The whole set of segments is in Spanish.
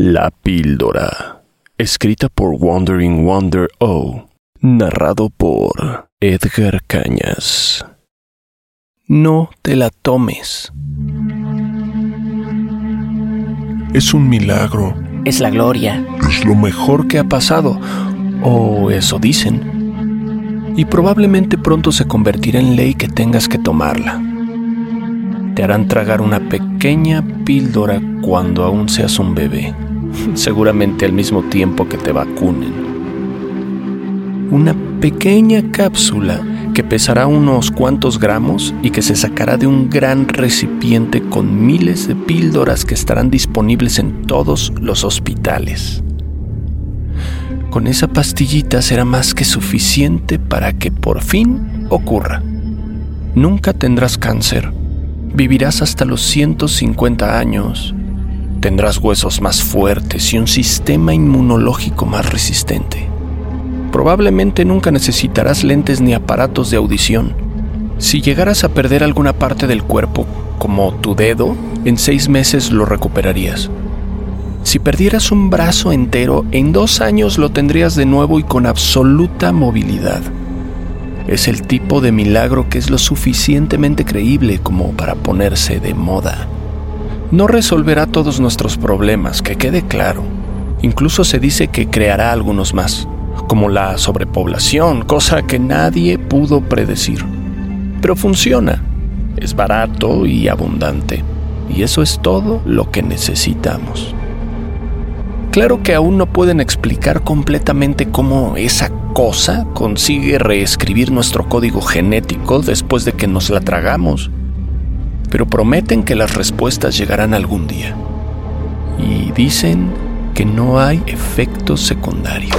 La píldora, escrita por Wandering Wonder O, narrado por Edgar Cañas. No te la tomes. Es un milagro. Es la gloria. Es lo mejor que ha pasado. O eso dicen. Y probablemente pronto se convertirá en ley que tengas que tomarla. Te harán tragar una pequeña píldora cuando aún seas un bebé seguramente al mismo tiempo que te vacunen. Una pequeña cápsula que pesará unos cuantos gramos y que se sacará de un gran recipiente con miles de píldoras que estarán disponibles en todos los hospitales. Con esa pastillita será más que suficiente para que por fin ocurra. Nunca tendrás cáncer. Vivirás hasta los 150 años Tendrás huesos más fuertes y un sistema inmunológico más resistente. Probablemente nunca necesitarás lentes ni aparatos de audición. Si llegaras a perder alguna parte del cuerpo, como tu dedo, en seis meses lo recuperarías. Si perdieras un brazo entero, en dos años lo tendrías de nuevo y con absoluta movilidad. Es el tipo de milagro que es lo suficientemente creíble como para ponerse de moda no resolverá todos nuestros problemas, que quede claro. Incluso se dice que creará algunos más, como la sobrepoblación, cosa que nadie pudo predecir. Pero funciona, es barato y abundante, y eso es todo lo que necesitamos. Claro que aún no pueden explicar completamente cómo esa cosa consigue reescribir nuestro código genético después de que nos la tragamos pero prometen que las respuestas llegarán algún día. Y dicen que no hay efectos secundarios.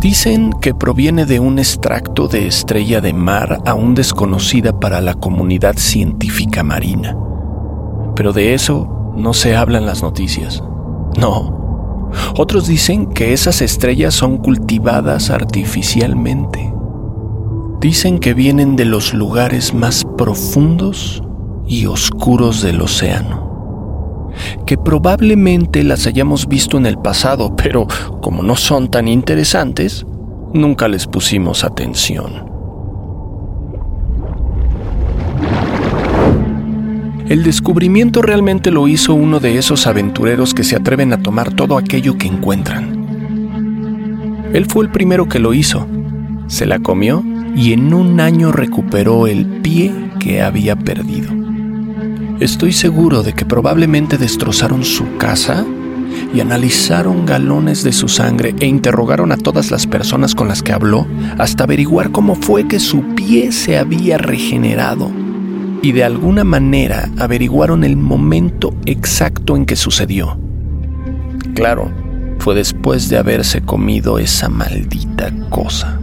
Dicen que proviene de un extracto de estrella de mar aún desconocida para la comunidad científica marina. Pero de eso no se hablan las noticias. No. Otros dicen que esas estrellas son cultivadas artificialmente Dicen que vienen de los lugares más profundos y oscuros del océano. Que probablemente las hayamos visto en el pasado, pero como no son tan interesantes, nunca les pusimos atención. El descubrimiento realmente lo hizo uno de esos aventureros que se atreven a tomar todo aquello que encuentran. Él fue el primero que lo hizo. Se la comió y en un año recuperó el pie que había perdido. Estoy seguro de que probablemente destrozaron su casa y analizaron galones de su sangre e interrogaron a todas las personas con las que habló hasta averiguar cómo fue que su pie se había regenerado. Y de alguna manera averiguaron el momento exacto en que sucedió. Claro, fue después de haberse comido esa maldita cosa.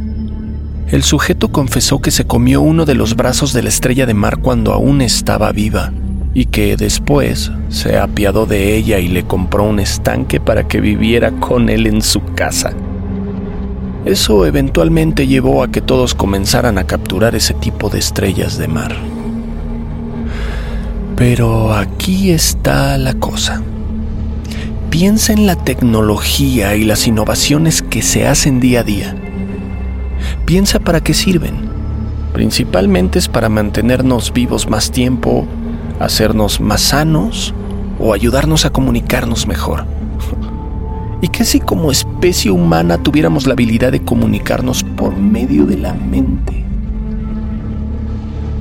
El sujeto confesó que se comió uno de los brazos de la estrella de mar cuando aún estaba viva y que después se apiadó de ella y le compró un estanque para que viviera con él en su casa. Eso eventualmente llevó a que todos comenzaran a capturar ese tipo de estrellas de mar. Pero aquí está la cosa. Piensa en la tecnología y las innovaciones que se hacen día a día piensa para qué sirven. Principalmente es para mantenernos vivos más tiempo, hacernos más sanos o ayudarnos a comunicarnos mejor. ¿Y qué si como especie humana tuviéramos la habilidad de comunicarnos por medio de la mente?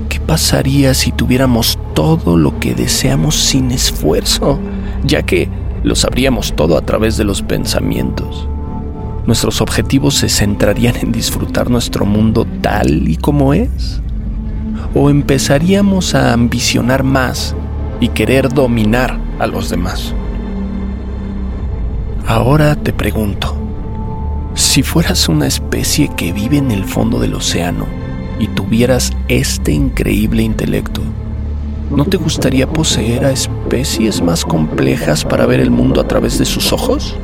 ¿Qué pasaría si tuviéramos todo lo que deseamos sin esfuerzo, ya que lo sabríamos todo a través de los pensamientos? Nuestros objetivos se centrarían en disfrutar nuestro mundo tal y como es? ¿O empezaríamos a ambicionar más y querer dominar a los demás? Ahora te pregunto, si fueras una especie que vive en el fondo del océano y tuvieras este increíble intelecto, ¿no te gustaría poseer a especies más complejas para ver el mundo a través de sus ojos?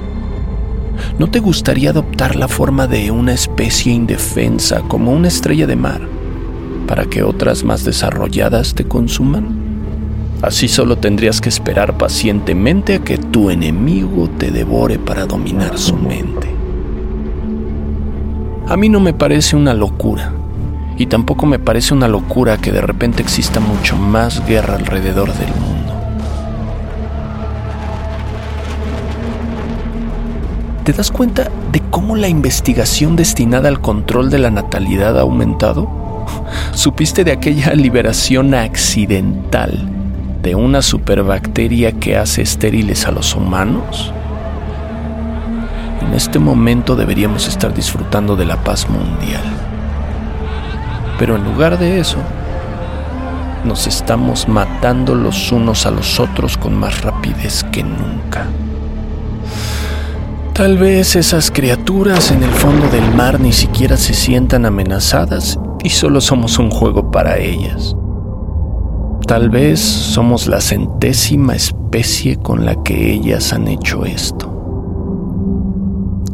¿No te gustaría adoptar la forma de una especie indefensa como una estrella de mar para que otras más desarrolladas te consuman? Así solo tendrías que esperar pacientemente a que tu enemigo te devore para dominar su mente. A mí no me parece una locura, y tampoco me parece una locura que de repente exista mucho más guerra alrededor del mundo. ¿Te das cuenta de cómo la investigación destinada al control de la natalidad ha aumentado? ¿Supiste de aquella liberación accidental de una superbacteria que hace estériles a los humanos? En este momento deberíamos estar disfrutando de la paz mundial. Pero en lugar de eso, nos estamos matando los unos a los otros con más rapidez que nunca. Tal vez esas criaturas en el fondo del mar ni siquiera se sientan amenazadas y solo somos un juego para ellas. Tal vez somos la centésima especie con la que ellas han hecho esto.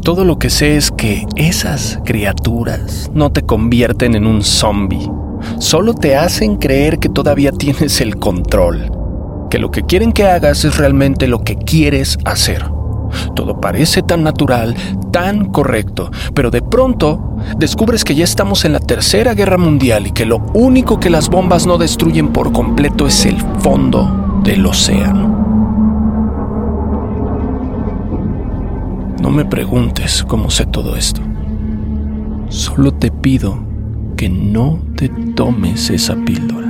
Todo lo que sé es que esas criaturas no te convierten en un zombie, solo te hacen creer que todavía tienes el control, que lo que quieren que hagas es realmente lo que quieres hacer. Todo parece tan natural, tan correcto, pero de pronto descubres que ya estamos en la Tercera Guerra Mundial y que lo único que las bombas no destruyen por completo es el fondo del océano. No me preguntes cómo sé todo esto. Solo te pido que no te tomes esa píldora.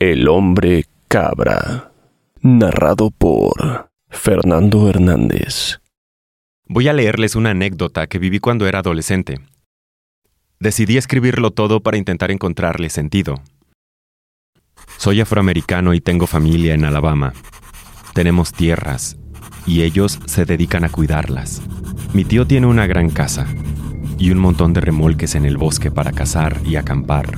El hombre cabra, narrado por Fernando Hernández. Voy a leerles una anécdota que viví cuando era adolescente. Decidí escribirlo todo para intentar encontrarle sentido. Soy afroamericano y tengo familia en Alabama. Tenemos tierras y ellos se dedican a cuidarlas. Mi tío tiene una gran casa y un montón de remolques en el bosque para cazar y acampar.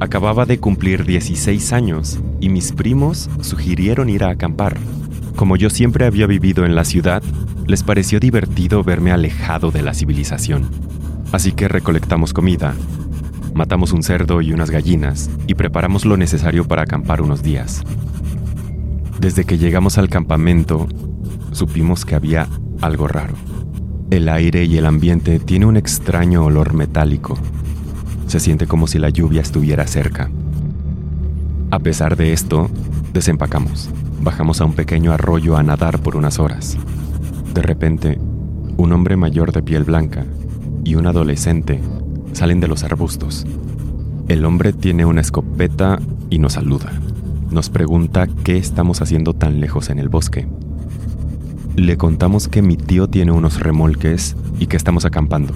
Acababa de cumplir 16 años y mis primos sugirieron ir a acampar. Como yo siempre había vivido en la ciudad, les pareció divertido verme alejado de la civilización. Así que recolectamos comida, matamos un cerdo y unas gallinas y preparamos lo necesario para acampar unos días. Desde que llegamos al campamento, supimos que había algo raro. El aire y el ambiente tiene un extraño olor metálico se siente como si la lluvia estuviera cerca. A pesar de esto, desempacamos. Bajamos a un pequeño arroyo a nadar por unas horas. De repente, un hombre mayor de piel blanca y un adolescente salen de los arbustos. El hombre tiene una escopeta y nos saluda. Nos pregunta qué estamos haciendo tan lejos en el bosque. Le contamos que mi tío tiene unos remolques y que estamos acampando.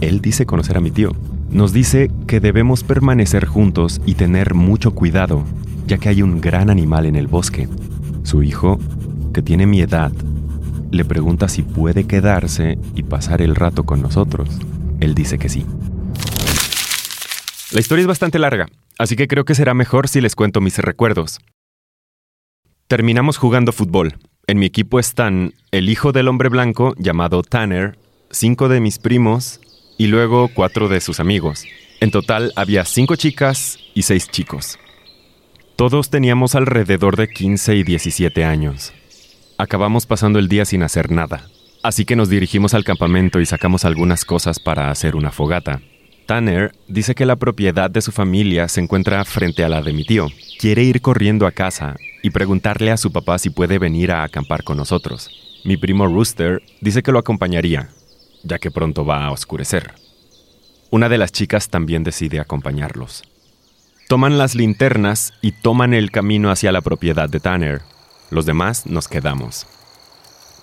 Él dice conocer a mi tío, nos dice que debemos permanecer juntos y tener mucho cuidado, ya que hay un gran animal en el bosque. Su hijo, que tiene mi edad, le pregunta si puede quedarse y pasar el rato con nosotros. Él dice que sí. La historia es bastante larga, así que creo que será mejor si les cuento mis recuerdos. Terminamos jugando fútbol. En mi equipo están el hijo del hombre blanco llamado Tanner, cinco de mis primos y luego cuatro de sus amigos. En total había cinco chicas y seis chicos. Todos teníamos alrededor de 15 y 17 años. Acabamos pasando el día sin hacer nada, así que nos dirigimos al campamento y sacamos algunas cosas para hacer una fogata. Tanner dice que la propiedad de su familia se encuentra frente a la de mi tío. Quiere ir corriendo a casa y preguntarle a su papá si puede venir a acampar con nosotros. Mi primo Rooster dice que lo acompañaría, ya que pronto va a oscurecer. Una de las chicas también decide acompañarlos. Toman las linternas y toman el camino hacia la propiedad de Tanner. Los demás nos quedamos.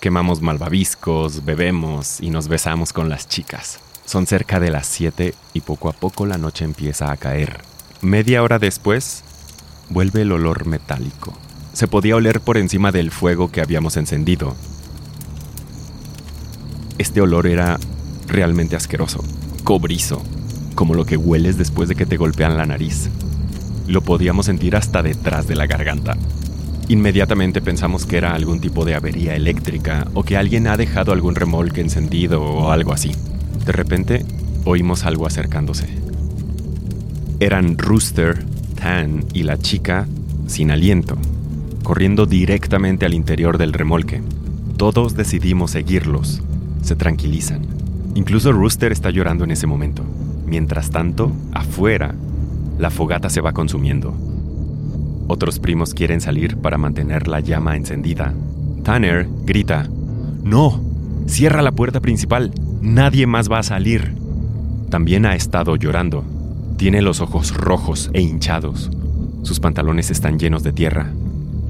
Quemamos malvaviscos, bebemos y nos besamos con las chicas. Son cerca de las 7 y poco a poco la noche empieza a caer. Media hora después, vuelve el olor metálico. Se podía oler por encima del fuego que habíamos encendido. Este olor era realmente asqueroso, cobrizo, como lo que hueles después de que te golpean la nariz. Lo podíamos sentir hasta detrás de la garganta. Inmediatamente pensamos que era algún tipo de avería eléctrica o que alguien ha dejado algún remolque encendido o algo así. De repente, oímos algo acercándose. Eran Rooster, Tan y la chica sin aliento, corriendo directamente al interior del remolque. Todos decidimos seguirlos. Se tranquilizan. Incluso Rooster está llorando en ese momento. Mientras tanto, afuera, la fogata se va consumiendo. Otros primos quieren salir para mantener la llama encendida. Tanner grita, No, cierra la puerta principal, nadie más va a salir. También ha estado llorando. Tiene los ojos rojos e hinchados. Sus pantalones están llenos de tierra.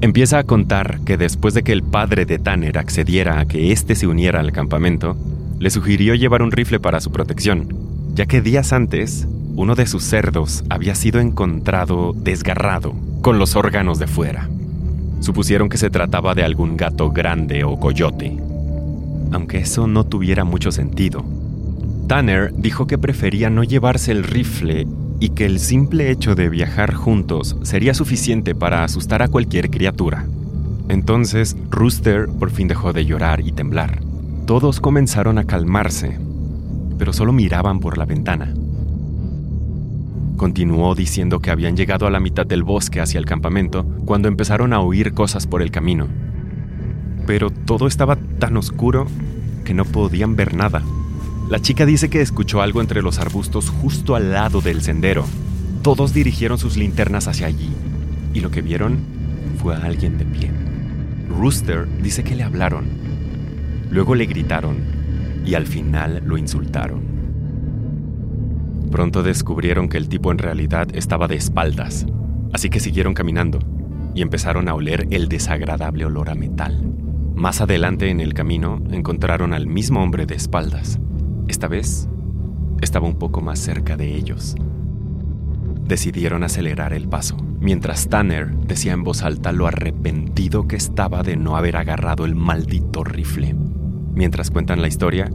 Empieza a contar que después de que el padre de Tanner accediera a que éste se uniera al campamento, le sugirió llevar un rifle para su protección, ya que días antes, uno de sus cerdos había sido encontrado desgarrado con los órganos de fuera. Supusieron que se trataba de algún gato grande o coyote, aunque eso no tuviera mucho sentido. Tanner dijo que prefería no llevarse el rifle y que el simple hecho de viajar juntos sería suficiente para asustar a cualquier criatura. Entonces, Rooster por fin dejó de llorar y temblar. Todos comenzaron a calmarse, pero solo miraban por la ventana. Continuó diciendo que habían llegado a la mitad del bosque hacia el campamento cuando empezaron a oír cosas por el camino. Pero todo estaba tan oscuro que no podían ver nada. La chica dice que escuchó algo entre los arbustos justo al lado del sendero. Todos dirigieron sus linternas hacia allí y lo que vieron fue a alguien de pie. Rooster dice que le hablaron. Luego le gritaron y al final lo insultaron. Pronto descubrieron que el tipo en realidad estaba de espaldas, así que siguieron caminando y empezaron a oler el desagradable olor a metal. Más adelante en el camino encontraron al mismo hombre de espaldas. Esta vez estaba un poco más cerca de ellos. Decidieron acelerar el paso, mientras Tanner decía en voz alta lo arrepentido que estaba de no haber agarrado el maldito rifle. Mientras cuentan la historia,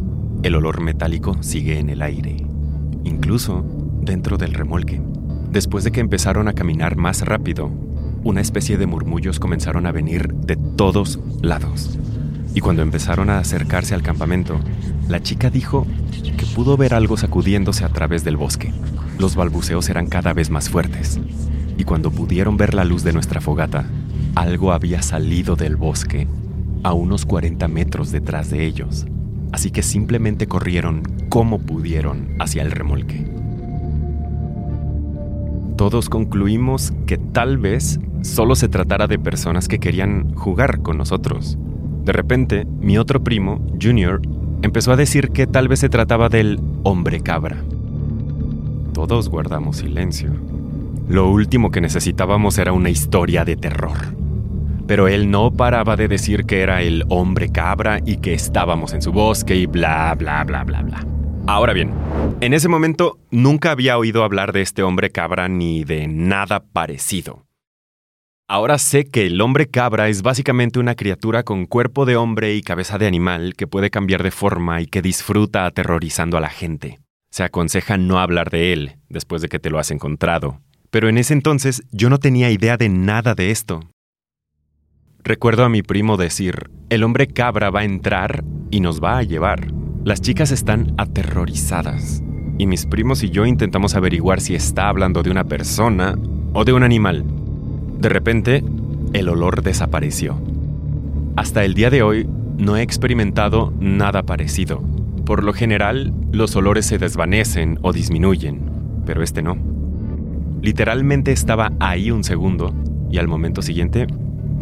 el olor metálico sigue en el aire incluso dentro del remolque. Después de que empezaron a caminar más rápido, una especie de murmullos comenzaron a venir de todos lados. Y cuando empezaron a acercarse al campamento, la chica dijo que pudo ver algo sacudiéndose a través del bosque. Los balbuceos eran cada vez más fuertes. Y cuando pudieron ver la luz de nuestra fogata, algo había salido del bosque a unos 40 metros detrás de ellos así que simplemente corrieron como pudieron hacia el remolque. Todos concluimos que tal vez solo se tratara de personas que querían jugar con nosotros. De repente, mi otro primo, Junior, empezó a decir que tal vez se trataba del hombre cabra. Todos guardamos silencio. Lo último que necesitábamos era una historia de terror pero él no paraba de decir que era el hombre cabra y que estábamos en su bosque y bla, bla, bla, bla, bla. Ahora bien, en ese momento nunca había oído hablar de este hombre cabra ni de nada parecido. Ahora sé que el hombre cabra es básicamente una criatura con cuerpo de hombre y cabeza de animal que puede cambiar de forma y que disfruta aterrorizando a la gente. Se aconseja no hablar de él después de que te lo has encontrado. Pero en ese entonces yo no tenía idea de nada de esto, Recuerdo a mi primo decir, el hombre cabra va a entrar y nos va a llevar. Las chicas están aterrorizadas y mis primos y yo intentamos averiguar si está hablando de una persona o de un animal. De repente, el olor desapareció. Hasta el día de hoy no he experimentado nada parecido. Por lo general, los olores se desvanecen o disminuyen, pero este no. Literalmente estaba ahí un segundo y al momento siguiente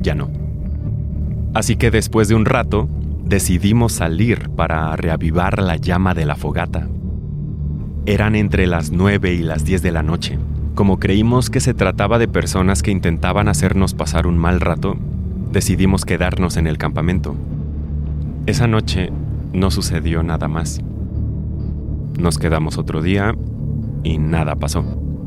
ya no. Así que después de un rato, decidimos salir para reavivar la llama de la fogata. Eran entre las 9 y las 10 de la noche. Como creímos que se trataba de personas que intentaban hacernos pasar un mal rato, decidimos quedarnos en el campamento. Esa noche no sucedió nada más. Nos quedamos otro día y nada pasó.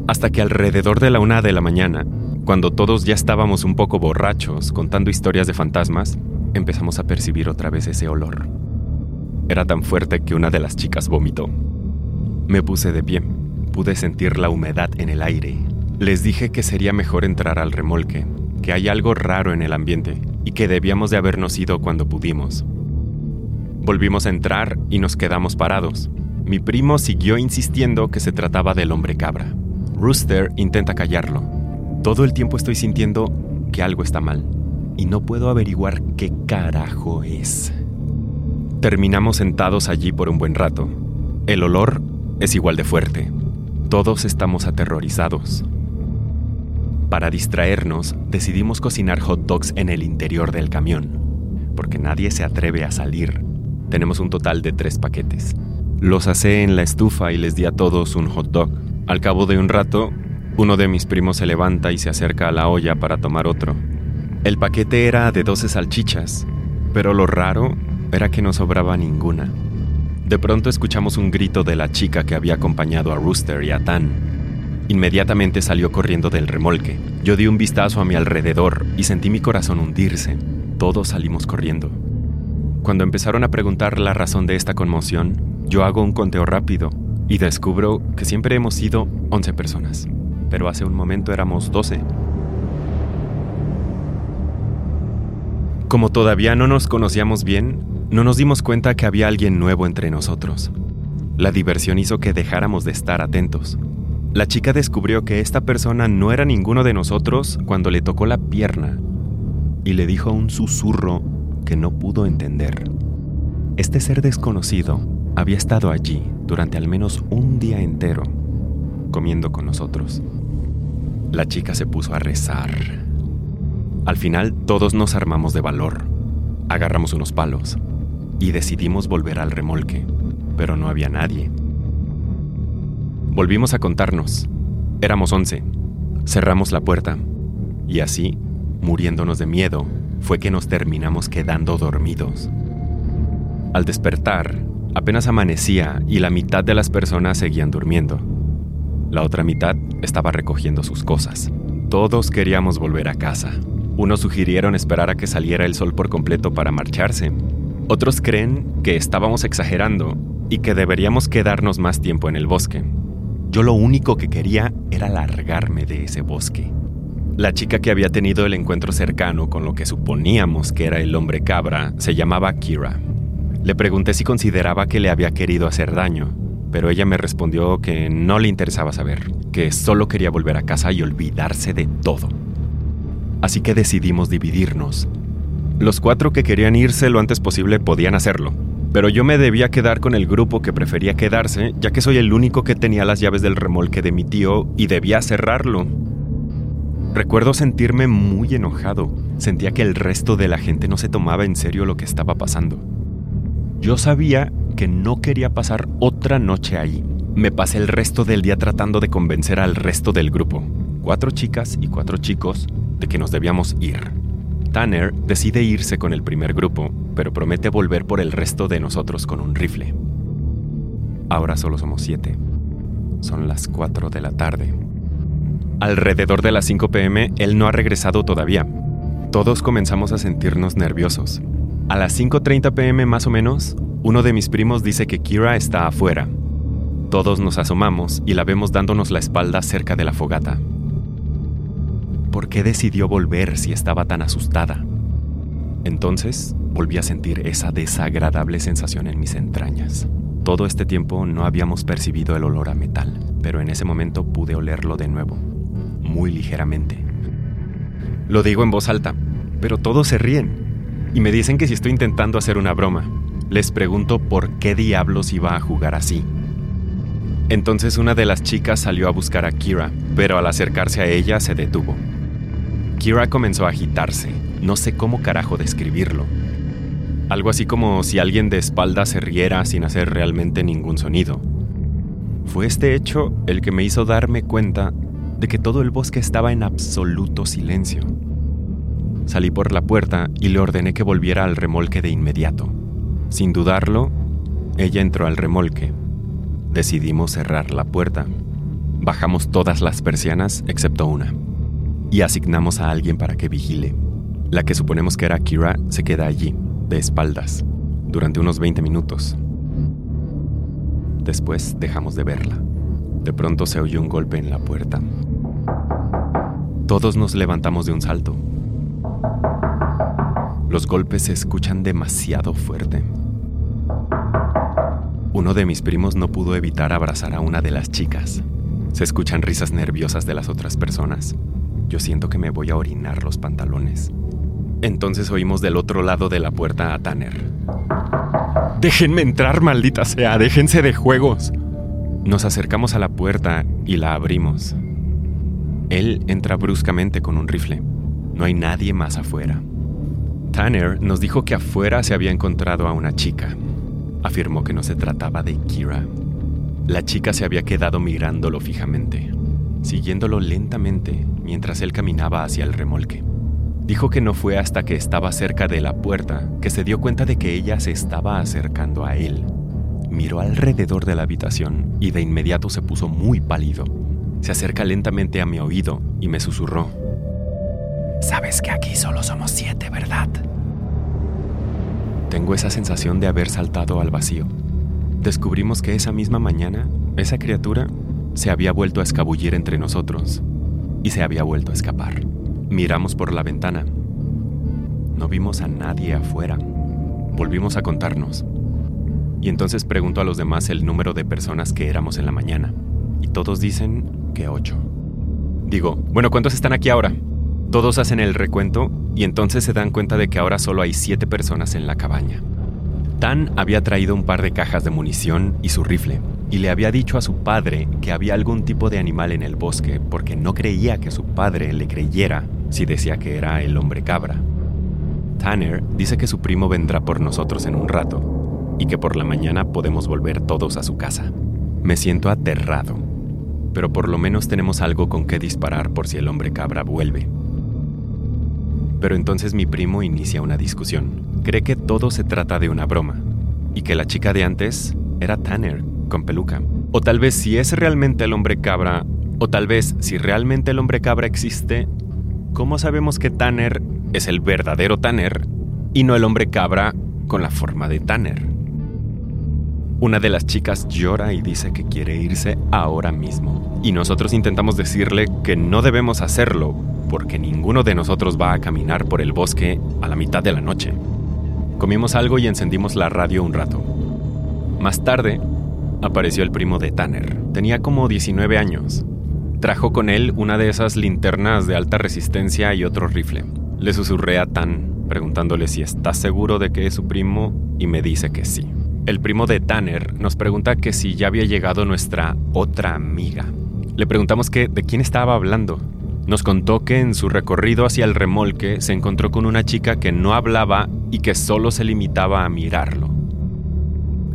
Hasta que alrededor de la una de la mañana, cuando todos ya estábamos un poco borrachos contando historias de fantasmas, empezamos a percibir otra vez ese olor. Era tan fuerte que una de las chicas vomitó. Me puse de pie. Pude sentir la humedad en el aire. Les dije que sería mejor entrar al remolque, que hay algo raro en el ambiente y que debíamos de habernos ido cuando pudimos. Volvimos a entrar y nos quedamos parados. Mi primo siguió insistiendo que se trataba del hombre cabra. Rooster intenta callarlo. Todo el tiempo estoy sintiendo que algo está mal y no puedo averiguar qué carajo es. Terminamos sentados allí por un buen rato. El olor es igual de fuerte. Todos estamos aterrorizados. Para distraernos, decidimos cocinar hot dogs en el interior del camión, porque nadie se atreve a salir. Tenemos un total de tres paquetes. Los asé en la estufa y les di a todos un hot dog. Al cabo de un rato, uno de mis primos se levanta y se acerca a la olla para tomar otro. El paquete era de 12 salchichas, pero lo raro era que no sobraba ninguna. De pronto escuchamos un grito de la chica que había acompañado a Rooster y a Tan. Inmediatamente salió corriendo del remolque. Yo di un vistazo a mi alrededor y sentí mi corazón hundirse. Todos salimos corriendo. Cuando empezaron a preguntar la razón de esta conmoción, yo hago un conteo rápido y descubro que siempre hemos sido 11 personas, pero hace un momento éramos 12. Como todavía no nos conocíamos bien, no nos dimos cuenta que había alguien nuevo entre nosotros. La diversión hizo que dejáramos de estar atentos. La chica descubrió que esta persona no era ninguno de nosotros cuando le tocó la pierna y le dijo un susurro que no pudo entender. Este ser desconocido había estado allí durante al menos un día entero, comiendo con nosotros. La chica se puso a rezar. Al final todos nos armamos de valor. Agarramos unos palos y decidimos volver al remolque, pero no había nadie. Volvimos a contarnos. Éramos once. Cerramos la puerta y así, muriéndonos de miedo, fue que nos terminamos quedando dormidos. Al despertar, apenas amanecía y la mitad de las personas seguían durmiendo. La otra mitad estaba recogiendo sus cosas. Todos queríamos volver a casa. Unos sugirieron esperar a que saliera el sol por completo para marcharse, otros creen que estábamos exagerando y que deberíamos quedarnos más tiempo en el bosque. Yo lo único que quería era largarme de ese bosque. La chica que había tenido el encuentro cercano con lo que suponíamos que era el hombre cabra se llamaba Kira. Le pregunté si consideraba que le había querido hacer daño, pero ella me respondió que no le interesaba saber, que solo quería volver a casa y olvidarse de todo. Así que decidimos dividirnos los cuatro que querían irse lo antes posible podían hacerlo, pero yo me debía quedar con el grupo que prefería quedarse, ya que soy el único que tenía las llaves del remolque de mi tío y debía cerrarlo. Recuerdo sentirme muy enojado, sentía que el resto de la gente no se tomaba en serio lo que estaba pasando. Yo sabía que no quería pasar otra noche ahí. Me pasé el resto del día tratando de convencer al resto del grupo, cuatro chicas y cuatro chicos, de que nos debíamos ir. Tanner decide irse con el primer grupo, pero promete volver por el resto de nosotros con un rifle. Ahora solo somos siete. Son las 4 de la tarde. Alrededor de las 5 pm, él no ha regresado todavía. Todos comenzamos a sentirnos nerviosos. A las 5.30 pm más o menos, uno de mis primos dice que Kira está afuera. Todos nos asomamos y la vemos dándonos la espalda cerca de la fogata. ¿Por qué decidió volver si estaba tan asustada? Entonces volví a sentir esa desagradable sensación en mis entrañas. Todo este tiempo no habíamos percibido el olor a metal, pero en ese momento pude olerlo de nuevo, muy ligeramente. Lo digo en voz alta, pero todos se ríen y me dicen que si estoy intentando hacer una broma. Les pregunto por qué diablos iba a jugar así. Entonces una de las chicas salió a buscar a Kira, pero al acercarse a ella se detuvo. Kira comenzó a agitarse. No sé cómo carajo describirlo. Algo así como si alguien de espalda se riera sin hacer realmente ningún sonido. Fue este hecho el que me hizo darme cuenta de que todo el bosque estaba en absoluto silencio. Salí por la puerta y le ordené que volviera al remolque de inmediato. Sin dudarlo, ella entró al remolque. Decidimos cerrar la puerta. Bajamos todas las persianas excepto una. Y asignamos a alguien para que vigile. La que suponemos que era Kira se queda allí, de espaldas, durante unos 20 minutos. Después dejamos de verla. De pronto se oyó un golpe en la puerta. Todos nos levantamos de un salto. Los golpes se escuchan demasiado fuerte. Uno de mis primos no pudo evitar abrazar a una de las chicas. Se escuchan risas nerviosas de las otras personas. Yo siento que me voy a orinar los pantalones. Entonces oímos del otro lado de la puerta a Tanner. Déjenme entrar, maldita sea, déjense de juegos. Nos acercamos a la puerta y la abrimos. Él entra bruscamente con un rifle. No hay nadie más afuera. Tanner nos dijo que afuera se había encontrado a una chica. Afirmó que no se trataba de Kira. La chica se había quedado mirándolo fijamente, siguiéndolo lentamente mientras él caminaba hacia el remolque. Dijo que no fue hasta que estaba cerca de la puerta que se dio cuenta de que ella se estaba acercando a él. Miró alrededor de la habitación y de inmediato se puso muy pálido. Se acerca lentamente a mi oído y me susurró. Sabes que aquí solo somos siete, ¿verdad? Tengo esa sensación de haber saltado al vacío. Descubrimos que esa misma mañana, esa criatura se había vuelto a escabullir entre nosotros y se había vuelto a escapar. Miramos por la ventana. No vimos a nadie afuera. Volvimos a contarnos. Y entonces pregunto a los demás el número de personas que éramos en la mañana. Y todos dicen que ocho. Digo, bueno, ¿cuántos están aquí ahora? Todos hacen el recuento y entonces se dan cuenta de que ahora solo hay siete personas en la cabaña. Tan había traído un par de cajas de munición y su rifle, y le había dicho a su padre que había algún tipo de animal en el bosque porque no creía que su padre le creyera si decía que era el hombre cabra. Tanner dice que su primo vendrá por nosotros en un rato y que por la mañana podemos volver todos a su casa. Me siento aterrado, pero por lo menos tenemos algo con qué disparar por si el hombre cabra vuelve. Pero entonces mi primo inicia una discusión. Cree que todo se trata de una broma y que la chica de antes era Tanner, con peluca. O tal vez si es realmente el hombre cabra, o tal vez si realmente el hombre cabra existe, ¿cómo sabemos que Tanner es el verdadero Tanner y no el hombre cabra con la forma de Tanner? Una de las chicas llora y dice que quiere irse ahora mismo. Y nosotros intentamos decirle que no debemos hacerlo porque ninguno de nosotros va a caminar por el bosque a la mitad de la noche. Comimos algo y encendimos la radio un rato. Más tarde, apareció el primo de Tanner. Tenía como 19 años. Trajo con él una de esas linternas de alta resistencia y otro rifle. Le susurré a Tan, preguntándole si está seguro de que es su primo, y me dice que sí. El primo de Tanner nos pregunta que si ya había llegado nuestra otra amiga. Le preguntamos que de quién estaba hablando, nos contó que en su recorrido hacia el remolque se encontró con una chica que no hablaba y que solo se limitaba a mirarlo.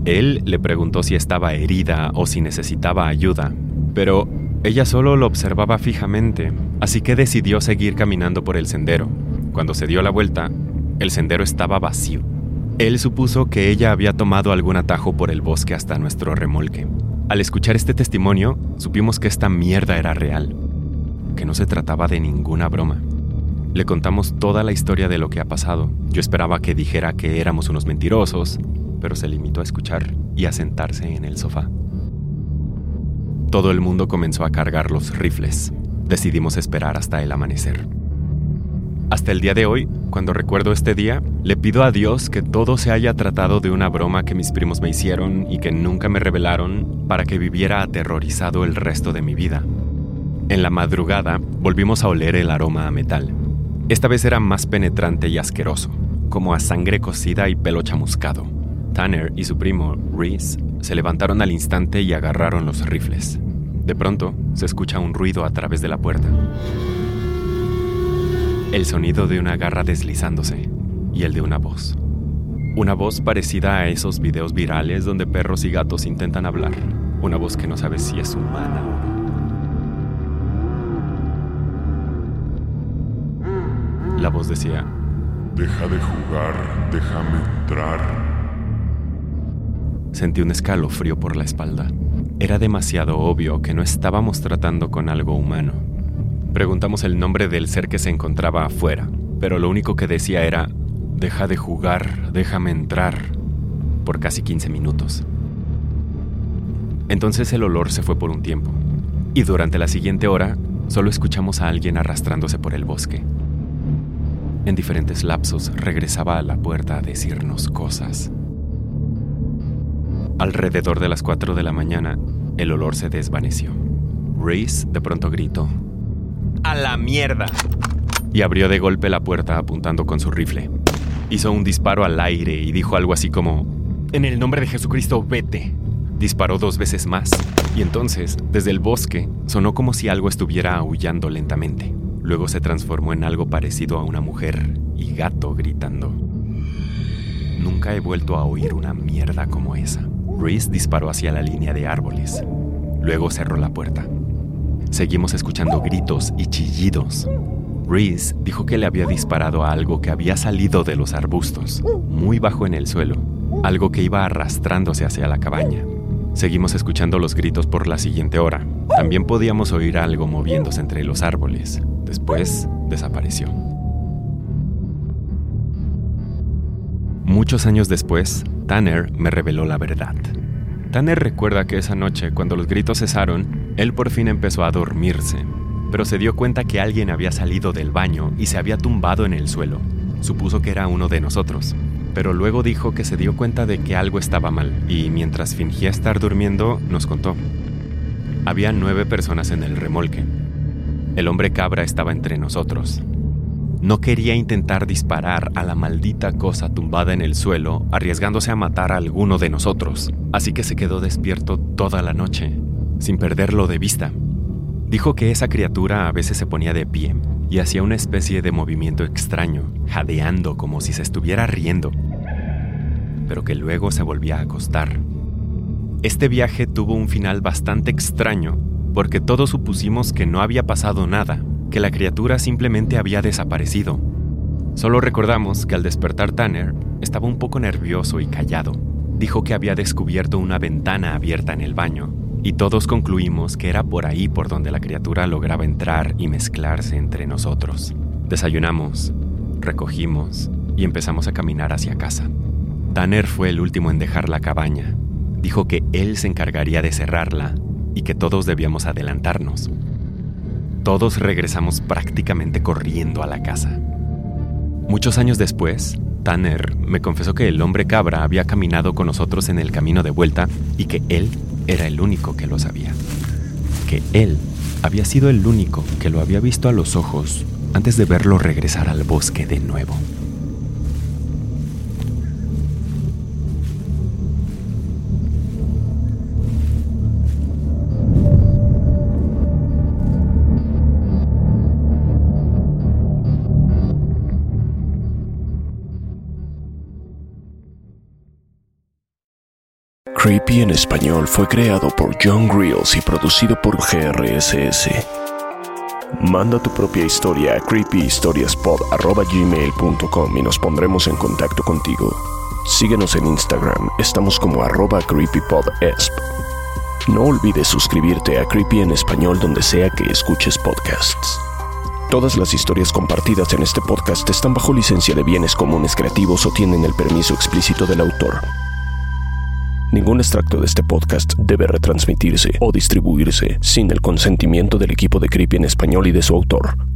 Él le preguntó si estaba herida o si necesitaba ayuda, pero ella solo lo observaba fijamente, así que decidió seguir caminando por el sendero. Cuando se dio la vuelta, el sendero estaba vacío. Él supuso que ella había tomado algún atajo por el bosque hasta nuestro remolque. Al escuchar este testimonio, supimos que esta mierda era real que no se trataba de ninguna broma. Le contamos toda la historia de lo que ha pasado. Yo esperaba que dijera que éramos unos mentirosos, pero se limitó a escuchar y a sentarse en el sofá. Todo el mundo comenzó a cargar los rifles. Decidimos esperar hasta el amanecer. Hasta el día de hoy, cuando recuerdo este día, le pido a Dios que todo se haya tratado de una broma que mis primos me hicieron y que nunca me revelaron para que viviera aterrorizado el resto de mi vida. En la madrugada volvimos a oler el aroma a metal. Esta vez era más penetrante y asqueroso, como a sangre cocida y pelo chamuscado. Tanner y su primo, Reese, se levantaron al instante y agarraron los rifles. De pronto, se escucha un ruido a través de la puerta. El sonido de una garra deslizándose y el de una voz. Una voz parecida a esos videos virales donde perros y gatos intentan hablar. Una voz que no sabe si es humana o no. La voz decía, Deja de jugar, déjame entrar. sentí un escalofrío por la espalda. Era demasiado obvio que no estábamos tratando con algo humano. Preguntamos el nombre del ser que se encontraba afuera, pero lo único que decía era, deja de jugar, déjame entrar, por casi 15 minutos. Entonces el olor se fue por un tiempo, y durante la siguiente hora solo escuchamos a alguien arrastrándose por el bosque. En diferentes lapsos regresaba a la puerta a decirnos cosas. Alrededor de las 4 de la mañana, el olor se desvaneció. Reese de pronto gritó, ¡A la mierda! Y abrió de golpe la puerta apuntando con su rifle. Hizo un disparo al aire y dijo algo así como, En el nombre de Jesucristo, vete. Disparó dos veces más, y entonces, desde el bosque, sonó como si algo estuviera aullando lentamente. Luego se transformó en algo parecido a una mujer y gato gritando. Nunca he vuelto a oír una mierda como esa. Reese disparó hacia la línea de árboles. Luego cerró la puerta. Seguimos escuchando gritos y chillidos. Reese dijo que le había disparado a algo que había salido de los arbustos, muy bajo en el suelo, algo que iba arrastrándose hacia la cabaña. Seguimos escuchando los gritos por la siguiente hora. También podíamos oír algo moviéndose entre los árboles. Después desapareció. Muchos años después, Tanner me reveló la verdad. Tanner recuerda que esa noche, cuando los gritos cesaron, él por fin empezó a dormirse, pero se dio cuenta que alguien había salido del baño y se había tumbado en el suelo. Supuso que era uno de nosotros, pero luego dijo que se dio cuenta de que algo estaba mal y mientras fingía estar durmiendo nos contó. Había nueve personas en el remolque. El hombre cabra estaba entre nosotros. No quería intentar disparar a la maldita cosa tumbada en el suelo, arriesgándose a matar a alguno de nosotros, así que se quedó despierto toda la noche, sin perderlo de vista. Dijo que esa criatura a veces se ponía de pie y hacía una especie de movimiento extraño, jadeando como si se estuviera riendo, pero que luego se volvía a acostar. Este viaje tuvo un final bastante extraño porque todos supusimos que no había pasado nada, que la criatura simplemente había desaparecido. Solo recordamos que al despertar Tanner estaba un poco nervioso y callado. Dijo que había descubierto una ventana abierta en el baño, y todos concluimos que era por ahí por donde la criatura lograba entrar y mezclarse entre nosotros. Desayunamos, recogimos y empezamos a caminar hacia casa. Tanner fue el último en dejar la cabaña. Dijo que él se encargaría de cerrarla y que todos debíamos adelantarnos. Todos regresamos prácticamente corriendo a la casa. Muchos años después, Tanner me confesó que el hombre cabra había caminado con nosotros en el camino de vuelta y que él era el único que lo sabía. Que él había sido el único que lo había visto a los ojos antes de verlo regresar al bosque de nuevo. Creepy en español fue creado por John Grills y producido por GRSS. Manda tu propia historia a creepyhistoriaspod.gmail.com y nos pondremos en contacto contigo. Síguenos en Instagram, estamos como arroba creepypodesp. No olvides suscribirte a Creepy en español donde sea que escuches podcasts. Todas las historias compartidas en este podcast están bajo licencia de bienes comunes creativos o tienen el permiso explícito del autor. Ningún extracto de este podcast debe retransmitirse o distribuirse sin el consentimiento del equipo de Creepy en español y de su autor.